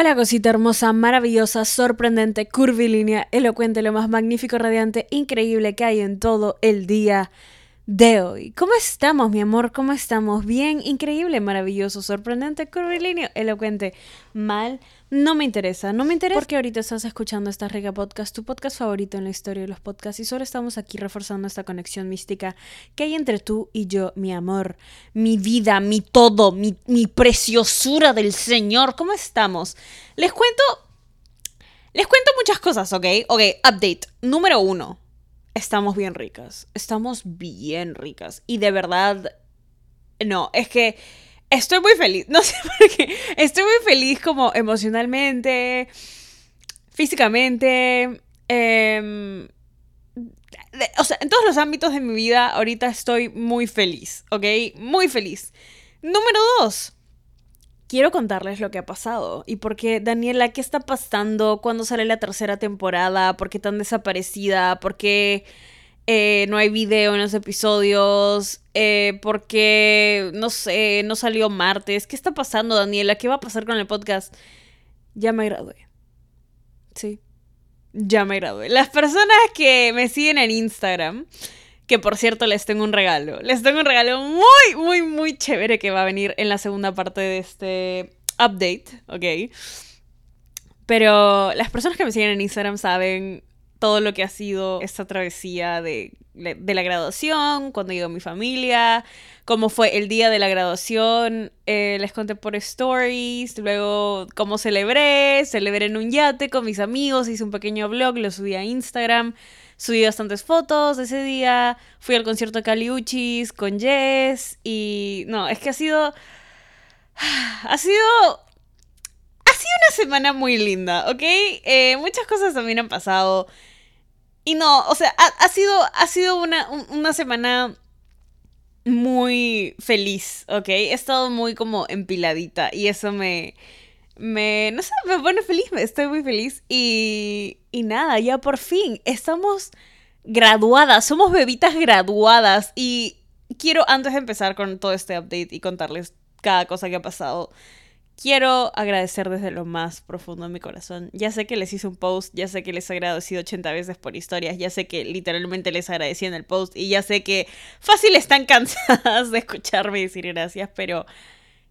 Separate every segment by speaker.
Speaker 1: Hola cosita hermosa, maravillosa, sorprendente, curvilínea, elocuente, lo más magnífico, radiante, increíble que hay en todo el día de hoy. ¿Cómo estamos, mi amor? ¿Cómo estamos? Bien, increíble, maravilloso, sorprendente, curvilíneo, elocuente, mal. No me interesa, no me interesa porque ahorita estás escuchando esta rica podcast, tu podcast favorito en la historia de los podcasts y solo estamos aquí reforzando esta conexión mística que hay entre tú y yo, mi amor, mi vida, mi todo, mi, mi preciosura del Señor. ¿Cómo estamos? Les cuento, les cuento muchas cosas, ¿ok? Ok, update. Número uno, estamos bien ricas, estamos bien ricas y de verdad, no, es que estoy muy feliz. No sé por qué. Estoy muy feliz como emocionalmente, físicamente. Em, o sea, en todos los ámbitos de mi vida ahorita estoy muy feliz, ¿ok? Muy feliz. Número dos. Quiero contarles lo que ha pasado y por qué, Daniela, ¿qué está pasando? ¿Cuándo sale la tercera temporada? ¿Por qué tan desaparecida? ¿Por qué eh, no hay video en los episodios, eh, porque, no sé, no salió martes. ¿Qué está pasando, Daniela? ¿Qué va a pasar con el podcast? Ya me gradué. Sí, ya me gradué. Las personas que me siguen en Instagram, que por cierto les tengo un regalo, les tengo un regalo muy, muy, muy chévere que va a venir en la segunda parte de este update, ¿ok? Pero las personas que me siguen en Instagram saben todo lo que ha sido esta travesía de, la graduación, cuando llegó mi familia, cómo fue el día de la graduación, eh, les conté por stories, luego cómo celebré, celebré en un yate con mis amigos, hice un pequeño vlog, lo subí a Instagram, subí bastantes fotos ese día, fui al concierto de Caliuchis con Jess y no, es que ha sido... Ha sido ha sido una semana muy linda, ¿ok? Eh, muchas cosas también han pasado. Y no, o sea, ha, sido, ha sido una, una semana muy feliz, ¿ok? He estado muy como empiladita y eso me, me, no sé, me pone feliz, estoy muy feliz y, y nada, ya por fin estamos graduadas, somos bebitas graduadas y quiero antes de empezar con todo este update y contarles cada cosa que ha pasado, Quiero agradecer desde lo más profundo de mi corazón. Ya sé que les hice un post, ya sé que les he agradecido 80 veces por historias, ya sé que literalmente les agradecí en el post y ya sé que fácil están cansadas de escucharme decir gracias, pero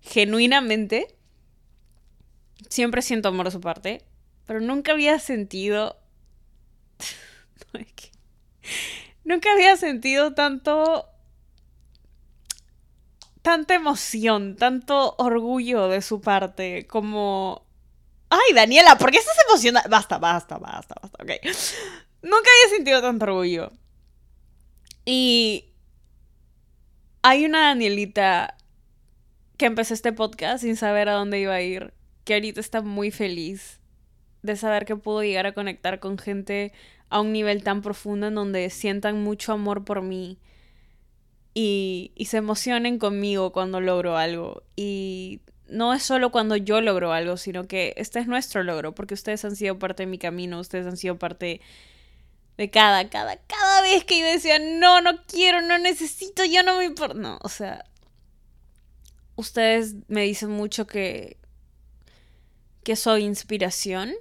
Speaker 1: genuinamente siempre siento amor a su parte, pero nunca había sentido... nunca había sentido tanto tanta emoción, tanto orgullo de su parte, como... Ay, Daniela, ¿por qué estás emocionada? Basta, basta, basta, basta, ok. Nunca había sentido tanto orgullo. Y hay una Danielita que empezó este podcast sin saber a dónde iba a ir, que ahorita está muy feliz de saber que pudo llegar a conectar con gente a un nivel tan profundo en donde sientan mucho amor por mí y, se emocionen conmigo cuando logro algo. Y no es solo cuando yo logro algo, sino que este es nuestro logro, porque ustedes han sido parte de mi camino, ustedes han sido parte de cada, cada, cada vez que yo decía, no, no quiero, no necesito, yo no me importa. No, o sea, ustedes me dicen mucho que, que soy inspiración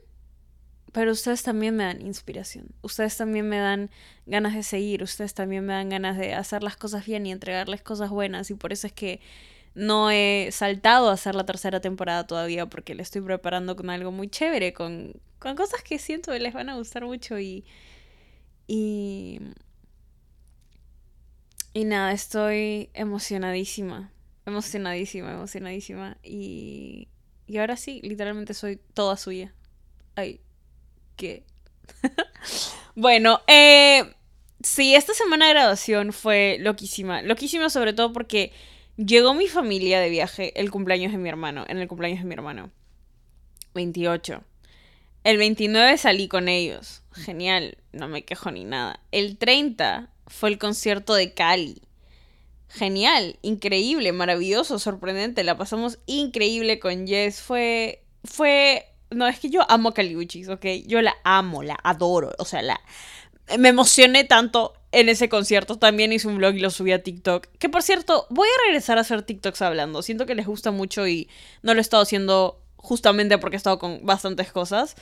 Speaker 1: pero ustedes también me dan inspiración. Ustedes también me dan ganas de seguir. Ustedes también me dan ganas de hacer las cosas bien y entregarles cosas buenas. Y por eso es que no he saltado a hacer la tercera temporada todavía porque le estoy preparando con algo muy chévere, con, con cosas que siento que les van a gustar mucho y... Y... Y nada, estoy emocionadísima. Emocionadísima, emocionadísima. Y... Y ahora sí, literalmente soy toda suya. Ay, ¿Qué? bueno, eh, sí, esta semana de graduación fue loquísima. Loquísima sobre todo porque llegó mi familia de viaje el cumpleaños de mi hermano, en el cumpleaños de mi hermano. 28. El 29 salí con ellos. Genial, no me quejo ni nada. El 30 fue el concierto de Cali. Genial, increíble, maravilloso, sorprendente. La pasamos increíble con Jess. Fue, fue no, es que yo amo a Caliuchis, ¿ok? Yo la amo, la adoro. O sea, la. Me emocioné tanto en ese concierto. También hice un vlog y lo subí a TikTok. Que por cierto, voy a regresar a hacer TikToks hablando. Siento que les gusta mucho y no lo he estado haciendo justamente porque he estado con bastantes cosas.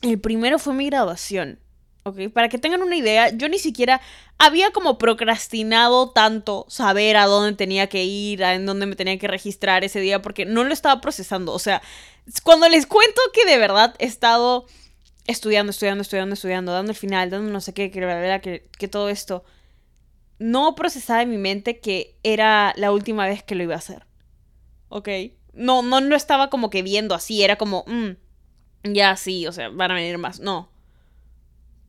Speaker 1: El primero fue mi graduación. ¿Ok? Para que tengan una idea, yo ni siquiera había como procrastinado tanto saber a dónde tenía que ir, a en dónde me tenía que registrar ese día, porque no lo estaba procesando. O sea, cuando les cuento que de verdad he estado estudiando, estudiando, estudiando, estudiando, dando el final, dando no sé qué, que, que, que todo esto, no procesaba en mi mente que era la última vez que lo iba a hacer. ¿Ok? No, no lo estaba como que viendo así, era como, mm, ya sí, o sea, van a venir más. No,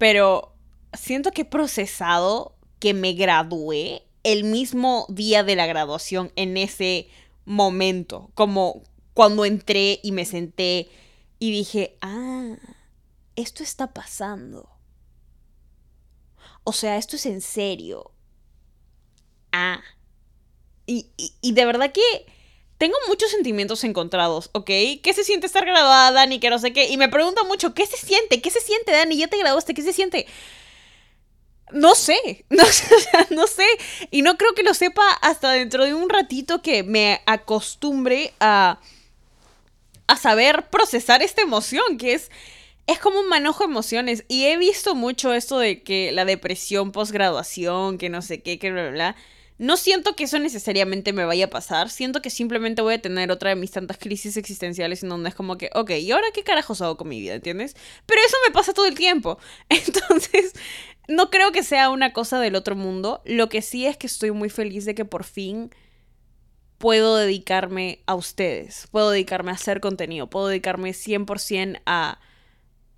Speaker 1: pero siento que he procesado que me gradué el mismo día de la graduación en ese momento, como cuando entré y me senté y dije, ah, esto está pasando. O sea, esto es en serio. Ah. Y, y, de verdad que tengo muchos sentimientos encontrados, ¿ok? ¿Qué se siente estar graduada, Dani? Que no sé qué. Y me preguntan mucho, ¿qué se siente? ¿Qué se siente, Dani? Ya te graduaste, ¿qué se siente? No sé, no sé, no sé. Y no creo que lo sepa hasta dentro de un ratito que me acostumbre a, a saber procesar esta emoción, que es, es como un manojo de emociones. Y he visto mucho esto de que la depresión posgraduación, que no sé qué, que bla, bla, bla. No siento que eso necesariamente me vaya a pasar, siento que simplemente voy a tener otra de mis tantas crisis existenciales en donde es como que, ok, ¿y ahora qué carajos hago con mi vida? ¿Entiendes? Pero eso me pasa todo el tiempo. Entonces, no creo que sea una cosa del otro mundo. Lo que sí es que estoy muy feliz de que por fin puedo dedicarme a ustedes, puedo dedicarme a hacer contenido, puedo dedicarme 100% a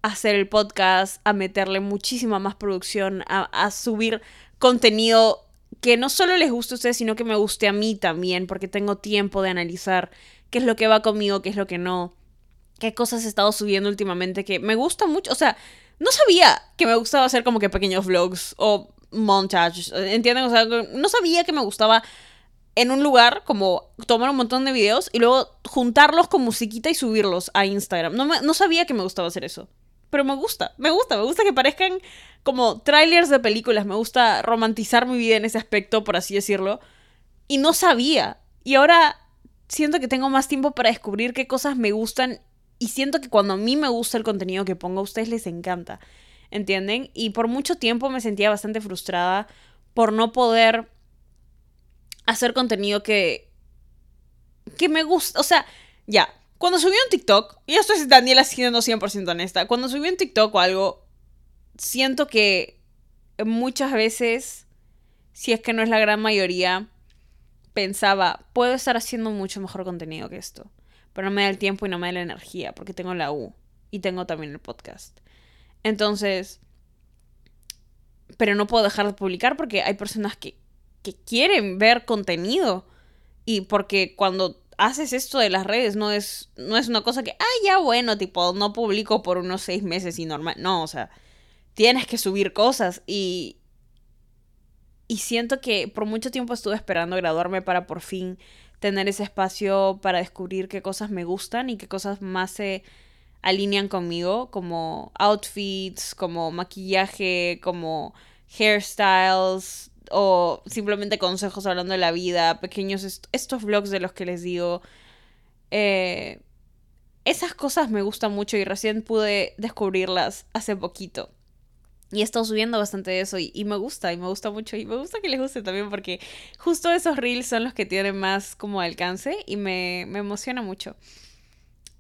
Speaker 1: hacer el podcast, a meterle muchísima más producción, a, a subir contenido que no solo les guste a ustedes, sino que me guste a mí también, porque tengo tiempo de analizar qué es lo que va conmigo, qué es lo que no, qué cosas he estado subiendo últimamente que me gusta mucho. O sea, no sabía que me gustaba hacer como que pequeños vlogs o montages, ¿entienden? O sea, no sabía que me gustaba en un lugar como tomar un montón de videos y luego juntarlos con musiquita y subirlos a Instagram. No, no sabía que me gustaba hacer eso pero me gusta, me gusta, me gusta que parezcan como trailers de películas, me gusta romantizar mi vida en ese aspecto, por así decirlo, y no sabía. Y ahora siento que tengo más tiempo para descubrir qué cosas me gustan y siento que cuando a mí me gusta el contenido que pongo a ustedes les encanta, ¿entienden? Y por mucho tiempo me sentía bastante frustrada por no poder hacer contenido que que me gusta, o sea, ya, cuando subí un TikTok, y esto es Daniela siendo 100% honesta, cuando subí un TikTok o algo, siento que muchas veces, si es que no es la gran mayoría, pensaba, puedo estar haciendo mucho mejor contenido que esto, pero no me da el tiempo y no me da la energía, porque tengo la U y tengo también el podcast. Entonces, pero no puedo dejar de publicar porque hay personas que, que quieren ver contenido y porque cuando haces esto de las redes, no es, no es una cosa que, ah, ya bueno, tipo, no publico por unos seis meses y normal. No, o sea, tienes que subir cosas y... Y siento que por mucho tiempo estuve esperando graduarme para por fin tener ese espacio para descubrir qué cosas me gustan y qué cosas más se alinean conmigo, como outfits, como maquillaje, como hairstyles, o simplemente consejos hablando de la vida, pequeños estos vlogs de los que les digo. Eh, esas cosas me gustan mucho y recién pude descubrirlas hace poquito. Y he estado subiendo bastante de eso y, me gusta, y me gusta mucho. Y me gusta que les guste también porque justo esos reels son los que tienen más como alcance y me, me emociona mucho.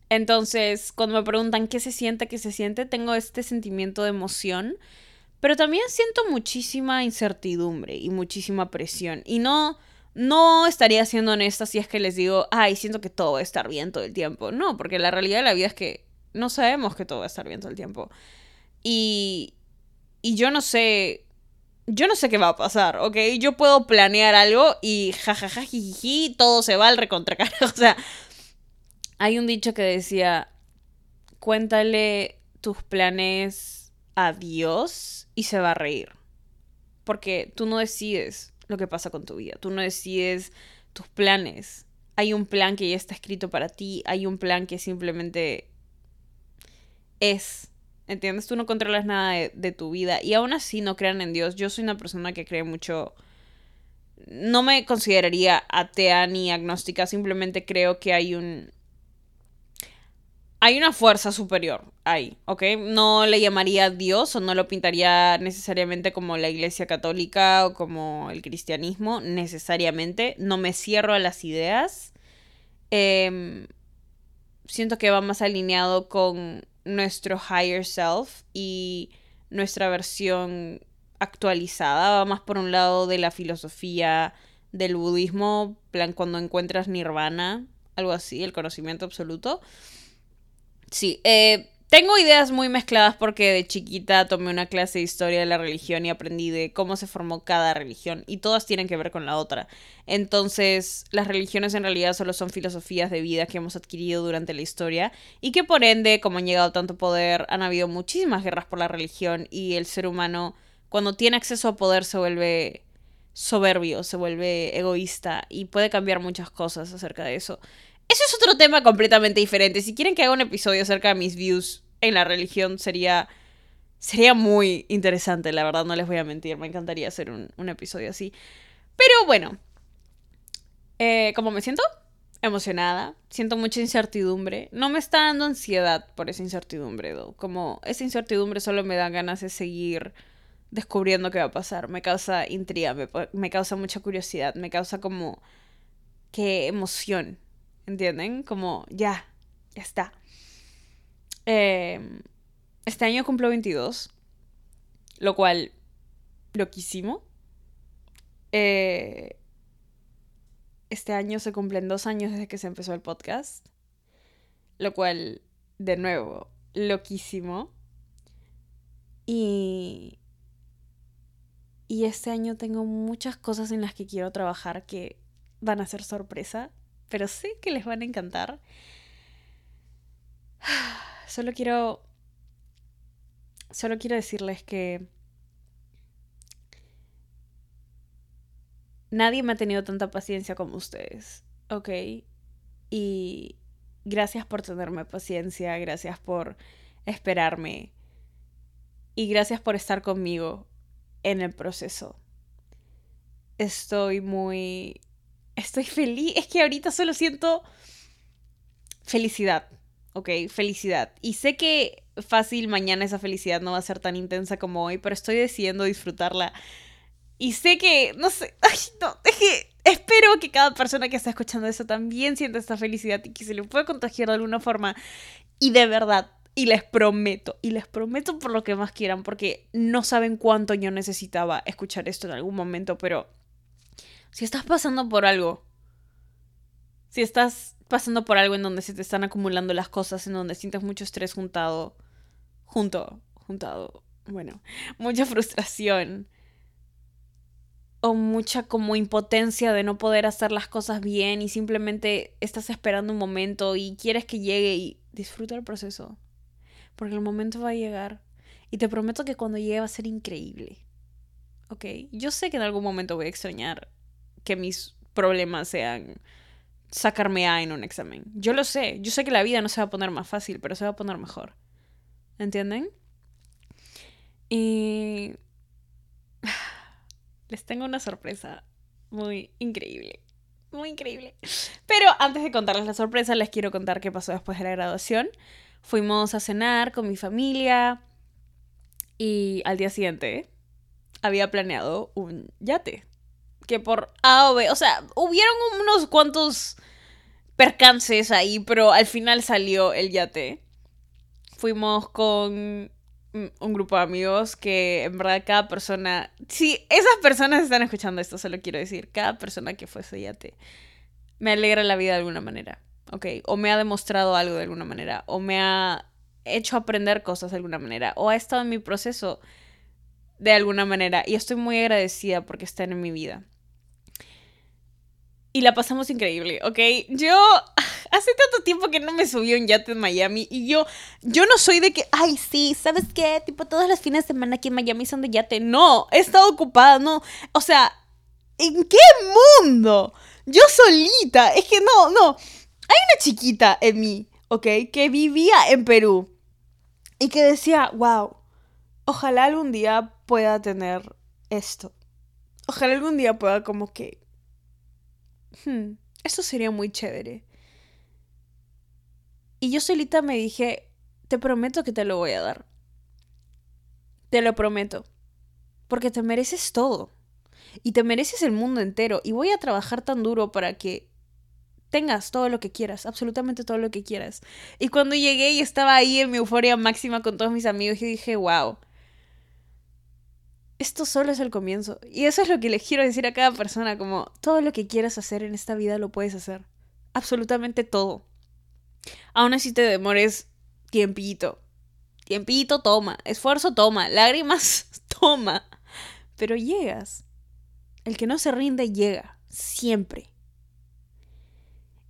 Speaker 1: Entonces, cuando me preguntan qué se siente, qué se siente, tengo este sentimiento de emoción pero también siento muchísima incertidumbre y muchísima presión. Y no, no estaría siendo honesta si es que les digo, ay, siento que todo va a estar bien todo el tiempo. No, porque la realidad de la vida es que no sabemos que todo va a estar bien todo el tiempo. Y, y yo no sé, yo no sé qué va a pasar, ¿ok? Yo puedo planear algo y jajaja, jijiji, todo se va al recontracar. O sea, hay un dicho que decía, cuéntale tus planes a Dios y se va a reír. Porque tú no decides lo que pasa con tu vida, tú no decides tus planes. Hay un plan que ya está escrito para ti, hay un plan que simplemente es. ¿Entiendes? Tú no controlas nada de, tu vida y aún así no crean en Dios. Yo soy una persona que cree mucho... No me consideraría atea ni agnóstica, simplemente creo que hay un... hay una fuerza superior ahí, ¿ok? No le llamaría Dios o no lo pintaría necesariamente como la Iglesia Católica o como el cristianismo, necesariamente. No me cierro a las ideas. Em, siento que va más alineado con nuestro higher self y nuestra versión actualizada. Va más por un lado de la filosofía del budismo, plan cuando encuentras nirvana, algo así, el conocimiento absoluto. Sí, eh, tengo ideas muy mezcladas porque de chiquita tomé una clase de historia de la religión y aprendí de cómo se formó cada religión y todas tienen que ver con la otra. Entonces, las religiones en realidad solo son filosofías de vida que hemos adquirido durante la historia y que por ende, como han llegado tanto poder, han habido muchísimas guerras por la religión y el ser humano, cuando tiene acceso a poder, se vuelve soberbio, se vuelve egoísta y puede cambiar muchas cosas acerca de eso. Eso es otro tema completamente diferente. Si quieren que haga un episodio acerca de mis views en la religión, sería. Sería muy interesante, la verdad, no les voy a mentir. Me encantaría hacer un, episodio así. Pero bueno. Eh, ¿Cómo me siento? Emocionada. Siento mucha incertidumbre. No me está dando ansiedad por esa incertidumbre, Como esa incertidumbre solo me da ganas de seguir descubriendo qué va a pasar. Me causa intriga, me, me causa mucha curiosidad, me causa como. qué emoción ¿entienden? Como ya, ya está. Em, este año cumplo 22, lo cual, loquísimo. Eh, este año se cumplen dos años desde que se empezó el podcast, lo cual, de nuevo, loquísimo. Y... Y este año tengo muchas cosas en las que quiero trabajar que van a ser sorpresa pero sé que les van a encantar. Solo quiero. Solo quiero decirles que. Nadie me ha tenido tanta paciencia como ustedes, ¿ok? Y gracias por tenerme paciencia, gracias por esperarme y gracias por estar conmigo en el proceso. Estoy muy estoy feliz. Es que ahorita solo siento felicidad, ¿ok? Felicidad. Y sé que fácil mañana esa felicidad no va a ser tan intensa como hoy, pero estoy decidiendo disfrutarla. Y sé que, no sé, ay, no, es que espero que cada persona que está escuchando eso también sienta esta felicidad y que se le pueda contagiar de alguna forma. Y de verdad, y les prometo, y les prometo por lo que más quieran, porque no saben cuánto yo necesitaba escuchar esto en algún momento, pero si estás pasando por algo, si estás pasando por algo en donde se te están acumulando las cosas, en donde sientes mucho estrés juntado, junto, juntado, bueno, mucha frustración o mucha como impotencia de no poder hacer las cosas bien y simplemente estás esperando un momento y quieres que llegue y disfruta el proceso. Porque el momento va a llegar. Y te prometo que cuando llegue va a ser increíble. ¿Ok? Yo sé que en algún momento voy a extrañar que mis problemas sean sacarme A en un examen. Yo lo sé, yo sé que la vida no se va a poner más fácil, pero se va a poner mejor. ¿Entienden? Y les tengo una sorpresa muy increíble. Muy increíble. Pero antes de contarles la sorpresa, les quiero contar qué pasó después de la graduación. Fuimos a cenar con mi familia y al día siguiente había planeado un yate que por A o B, o sea, hubieron unos cuantos percances ahí, pero al final salió el yate. Fuimos con un grupo de amigos que en verdad cada persona, si esas personas están escuchando esto, se lo quiero decir, cada persona que fue ese yate me alegra la vida de alguna manera, ¿ok? O me ha demostrado algo de alguna manera, o me ha hecho aprender cosas de alguna manera, o ha estado en mi proceso de alguna manera, y estoy muy agradecida porque están en mi vida y la pasamos increíble, ¿ok? Yo hace tanto tiempo que no me subí a un yate en Miami y yo, yo no soy de que, ay, sí, ¿sabes qué? Tipo, todos los fines de semana aquí en Miami son de yate. No, he estado ocupada, no. O sea, ¿en qué mundo? Yo solita, es que no, no. Hay una chiquita en mí, ¿ok? Que vivía en Perú y que decía, wow, ojalá algún día pueda tener esto. Ojalá algún día pueda como que Hmm, eso sería muy chévere. Y yo solita me dije, te prometo que te lo voy a dar. Te lo prometo. Porque te mereces todo. Y te mereces el mundo entero. Y voy a trabajar tan duro para que tengas todo lo que quieras, absolutamente todo lo que quieras. Y cuando llegué y estaba ahí en mi euforia máxima con todos mis amigos, yo dije, wow, esto solo es el comienzo. Y eso es lo que les quiero decir a cada persona, como todo lo que quieras hacer en esta vida lo puedes hacer. Absolutamente todo. Aún así te demores tiempito. Tiempito, toma. Esfuerzo, toma. Lágrimas, toma. Pero llegas. El que no se rinde llega. Siempre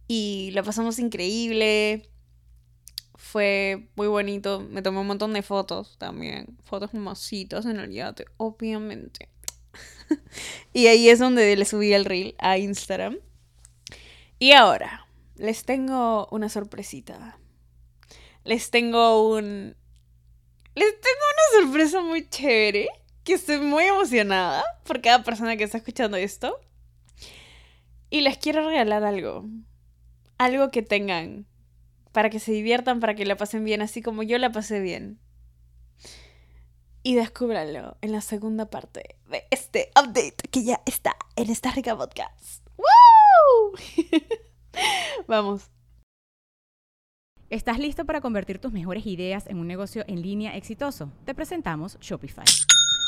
Speaker 1: y la pasamos increíble. Fue muy bonito. Me tomé un montón de fotos también. Fotos masitas en el yate, obviamente. y ahí es donde le subí el reel a Instagram. Y ahora, les tengo una sorpresita. Les tengo un... Les tengo una sorpresa muy chévere. Que estoy muy emocionada por cada persona que está escuchando esto. Y les quiero regalar algo algo que tengan para que se diviertan, para que la pasen bien, así como yo la pasé bien. Y descúbranlo en la segunda parte de este update que ya está en esta rica podcast. ¡Woo! Vamos.
Speaker 2: ¿Estás listo para convertir tus mejores ideas en un negocio en línea exitoso? Te presentamos Shopify.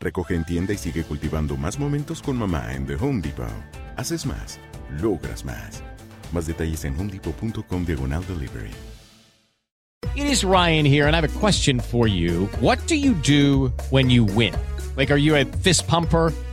Speaker 3: Recoge en tienda y sigue cultivando más momentos con mamá en The Home Depot. Haces más, logras más. Más detalles en homedepot.com diagonal delivery.
Speaker 4: It is Ryan here and I have a question for you. What do you do when you win? Like, are you a fist pumper?